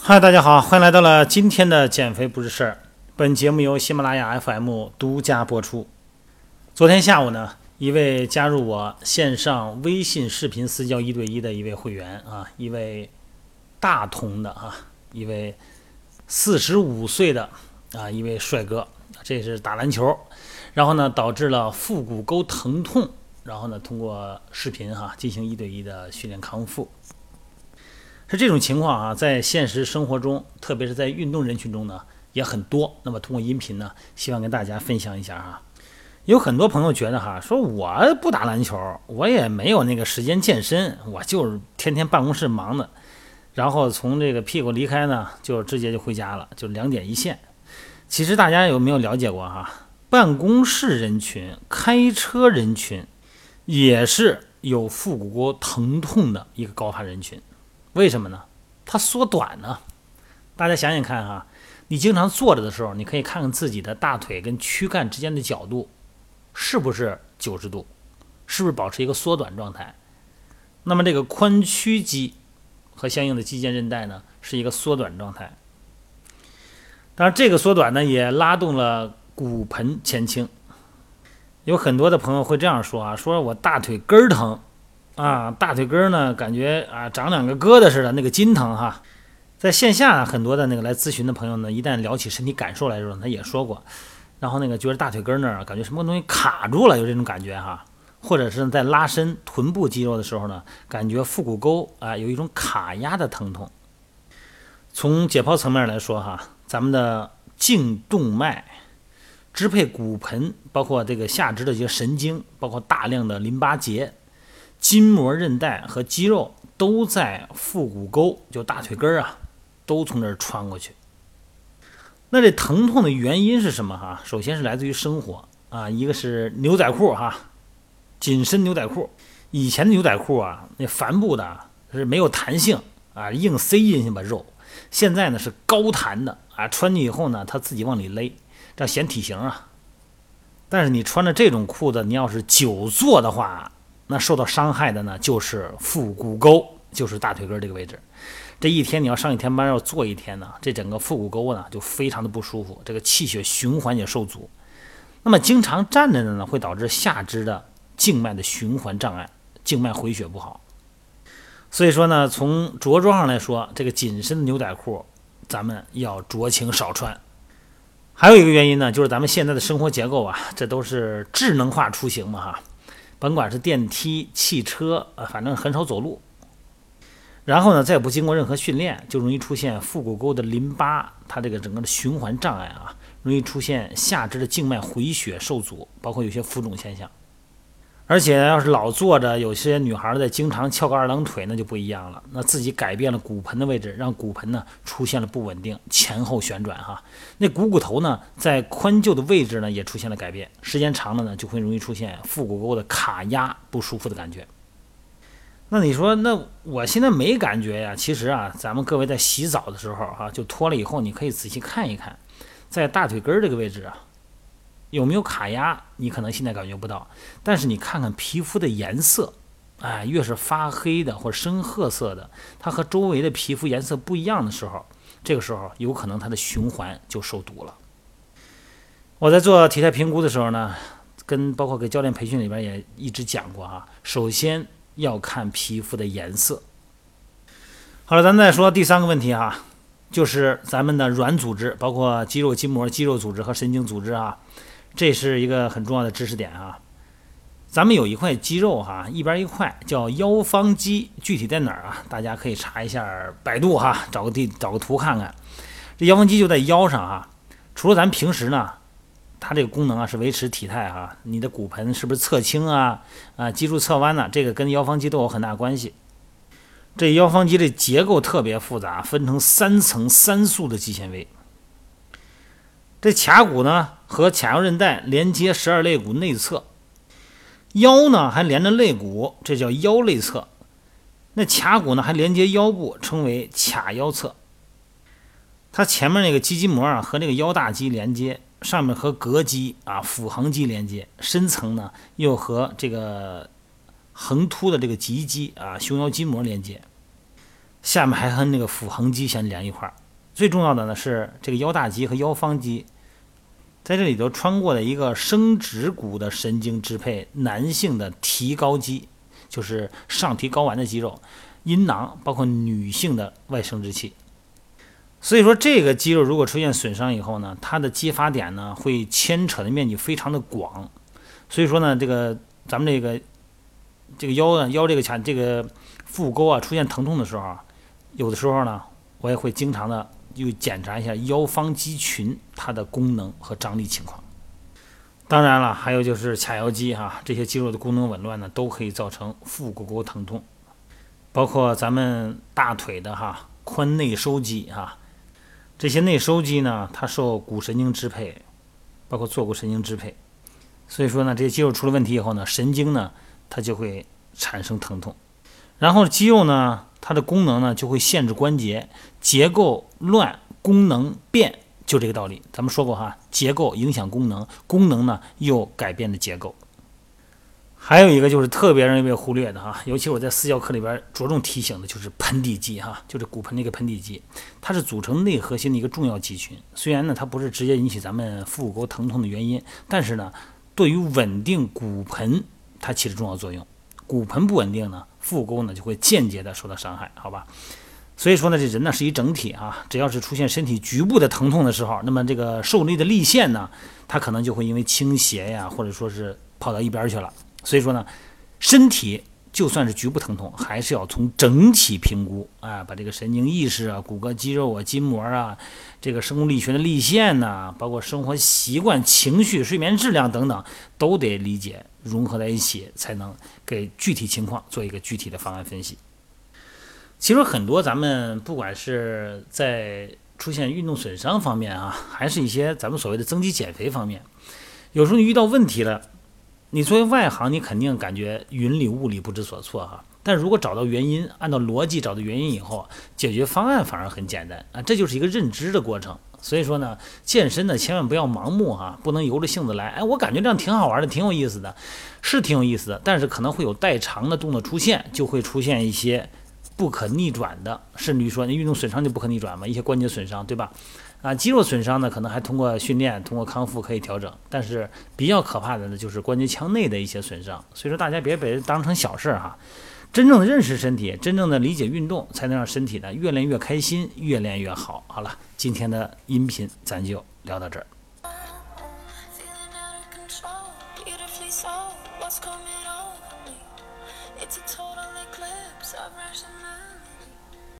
嗨，大家好，欢迎来到了今天的减肥不是事儿。本节目由喜马拉雅 FM 独家播出。昨天下午呢，一位加入我线上微信视频私教一对一的一位会员啊，一位大同的啊，一位四十五岁的啊一位帅哥，这是打篮球，然后呢导致了腹股沟疼痛。然后呢，通过视频哈进行一对一的训练康复，是这种情况啊，在现实生活中，特别是在运动人群中呢也很多。那么通过音频呢，希望跟大家分享一下哈。有很多朋友觉得哈，说我不打篮球，我也没有那个时间健身，我就是天天办公室忙的，然后从这个屁股离开呢，就直接就回家了，就两点一线。其实大家有没有了解过哈？办公室人群、开车人群。也是有腹股沟疼痛的一个高发人群，为什么呢？它缩短呢？大家想想看哈，你经常坐着的时候，你可以看看自己的大腿跟躯干之间的角度，是不是九十度？是不是保持一个缩短状态？那么这个髋屈肌和相应的肌腱韧带呢，是一个缩短状态。当然，这个缩短呢，也拉动了骨盆前倾。有很多的朋友会这样说啊，说我大腿根儿疼，啊，大腿根儿呢感觉啊长两个疙瘩似的，那个筋疼哈。在线下很多的那个来咨询的朋友呢，一旦聊起身体感受来的时候，他也说过，然后那个觉得大腿根儿那儿感觉什么东西卡住了，有这种感觉哈，或者是在拉伸臀部肌肉的时候呢，感觉腹股沟啊有一种卡压的疼痛。从解剖层面来说哈，咱们的颈动脉。支配骨盆，包括这个下肢的一些神经，包括大量的淋巴结、筋膜、韧带和肌肉，都在腹股沟，就大腿根儿啊，都从这儿穿过去。那这疼痛的原因是什么？哈，首先是来自于生活啊，一个是牛仔裤哈，紧身牛仔裤，以前的牛仔裤啊，那帆布的是没有弹性啊，硬塞进去把肉，现在呢是高弹的啊，穿进去以后呢，它自己往里勒。这显体型啊，但是你穿着这种裤子，你要是久坐的话，那受到伤害的呢就是腹股沟，就是大腿根这个位置。这一天你要上一天班，要坐一天呢，这整个腹股沟呢就非常的不舒服，这个气血循环也受阻。那么经常站着的呢，会导致下肢的静脉的循环障碍，静脉回血不好。所以说呢，从着装上来说，这个紧身的牛仔裤，咱们要酌情少穿。还有一个原因呢，就是咱们现在的生活结构啊，这都是智能化出行嘛哈，甭管是电梯、汽车，呃，反正很少走路。然后呢，再不经过任何训练，就容易出现腹股沟的淋巴，它这个整个的循环障碍啊，容易出现下肢的静脉回血受阻，包括有些浮肿现象。而且要是老坐着，有些女孩在经常翘个二郎腿，那就不一样了。那自己改变了骨盆的位置，让骨盆呢出现了不稳定，前后旋转哈。那股骨头呢，在髋臼的位置呢也出现了改变，时间长了呢，就会容易出现腹股沟的卡压不舒服的感觉。那你说，那我现在没感觉呀？其实啊，咱们各位在洗澡的时候哈，就脱了以后，你可以仔细看一看，在大腿根儿这个位置啊。有没有卡压？你可能现在感觉不到，但是你看看皮肤的颜色，哎，越是发黑的或者深褐色的，它和周围的皮肤颜色不一样的时候，这个时候有可能它的循环就受堵了。我在做体态评估的时候呢，跟包括给教练培训里边也一直讲过哈，首先要看皮肤的颜色。好了，咱再说第三个问题哈，就是咱们的软组织，包括肌肉、筋膜、肌肉组织和神经组织啊。这是一个很重要的知识点啊！咱们有一块肌肉哈，一边一块叫腰方肌，具体在哪儿啊？大家可以查一下百度哈，找个地找个图看看。这腰方肌就在腰上啊。除了咱平时呢，它这个功能啊是维持体态哈。你的骨盆是不是侧倾啊？啊，脊柱侧弯呢？这个跟腰方肌都有很大关系。这腰方肌的结构特别复杂，分成三层三束的肌纤维。这髂骨呢和髂腰韧带连接十二肋骨内侧，腰呢还连着肋骨，这叫腰肋侧。那髂骨呢还连接腰部，称为髂腰侧。它前面那个肌筋膜啊和那个腰大肌连接，上面和膈肌啊腹横肌连接，深层呢又和这个横突的这个棘肌啊，胸腰筋膜连接，下面还和那个腹横肌相连一块儿。最重要的呢是这个腰大肌和腰方肌，在这里头穿过的一个生殖骨的神经支配男性的提高肌，就是上提睾丸的肌肉，阴囊包括女性的外生殖器。所以说，这个肌肉如果出现损伤以后呢，它的激发点呢会牵扯的面积非常的广。所以说呢，这个咱们这个这个腰呢腰这个前这个腹沟啊出现疼痛的时候啊，有的时候呢，我也会经常的。又检查一下腰方肌群它的功能和张力情况。当然了，还有就是髂腰肌哈，这些肌肉的功能紊乱呢，都可以造成腹股沟疼痛。包括咱们大腿的哈髋内收肌哈，这些内收肌呢，它受股神经支配，包括坐骨神经支配。所以说呢，这些肌肉出了问题以后呢，神经呢它就会产生疼痛。然后肌肉呢。它的功能呢，就会限制关节结构乱，功能变，就这个道理。咱们说过哈，结构影响功能，功能呢又改变了结构。还有一个就是特别容易被忽略的哈，尤其我在私教课里边着重提醒的，就是盆底肌哈，就是骨盆那个盆底肌，它是组成内核心的一个重要肌群。虽然呢，它不是直接引起咱们腹股沟疼痛的原因，但是呢，对于稳定骨盆，它起着重要作用。骨盆不稳定呢？腹沟呢就会间接的受到伤害，好吧？所以说呢，这人呢是一整体啊，只要是出现身体局部的疼痛的时候，那么这个受力的力线呢，它可能就会因为倾斜呀，或者说是跑到一边去了。所以说呢，身体。就算是局部疼痛，还是要从整体评估啊，把这个神经意识啊、骨骼肌肉啊、筋膜啊、这个生物力学的力线呐，包括生活习惯、情绪、睡眠质量等等，都得理解融合在一起，才能给具体情况做一个具体的方案分析。其实很多咱们不管是在出现运动损伤方面啊，还是一些咱们所谓的增肌减肥方面，有时候你遇到问题了。你作为外行，你肯定感觉云里雾里不知所措哈。但如果找到原因，按照逻辑找到原因以后，解决方案反而很简单啊。这就是一个认知的过程。所以说呢，健身呢千万不要盲目哈，不能由着性子来。哎，我感觉这样挺好玩的，挺有意思的，是挺有意思的。但是可能会有代偿的动作出现，就会出现一些不可逆转的，甚至于说你运动损伤就不可逆转嘛，一些关节损伤，对吧？啊，肌肉损伤呢，可能还通过训练、通过康复可以调整，但是比较可怕的呢，就是关节腔内的一些损伤。所以说，大家别把它当成小事儿哈，真正的认识身体，真正的理解运动，才能让身体呢越练越开心，越练越好。好了，今天的音频咱就聊到这儿。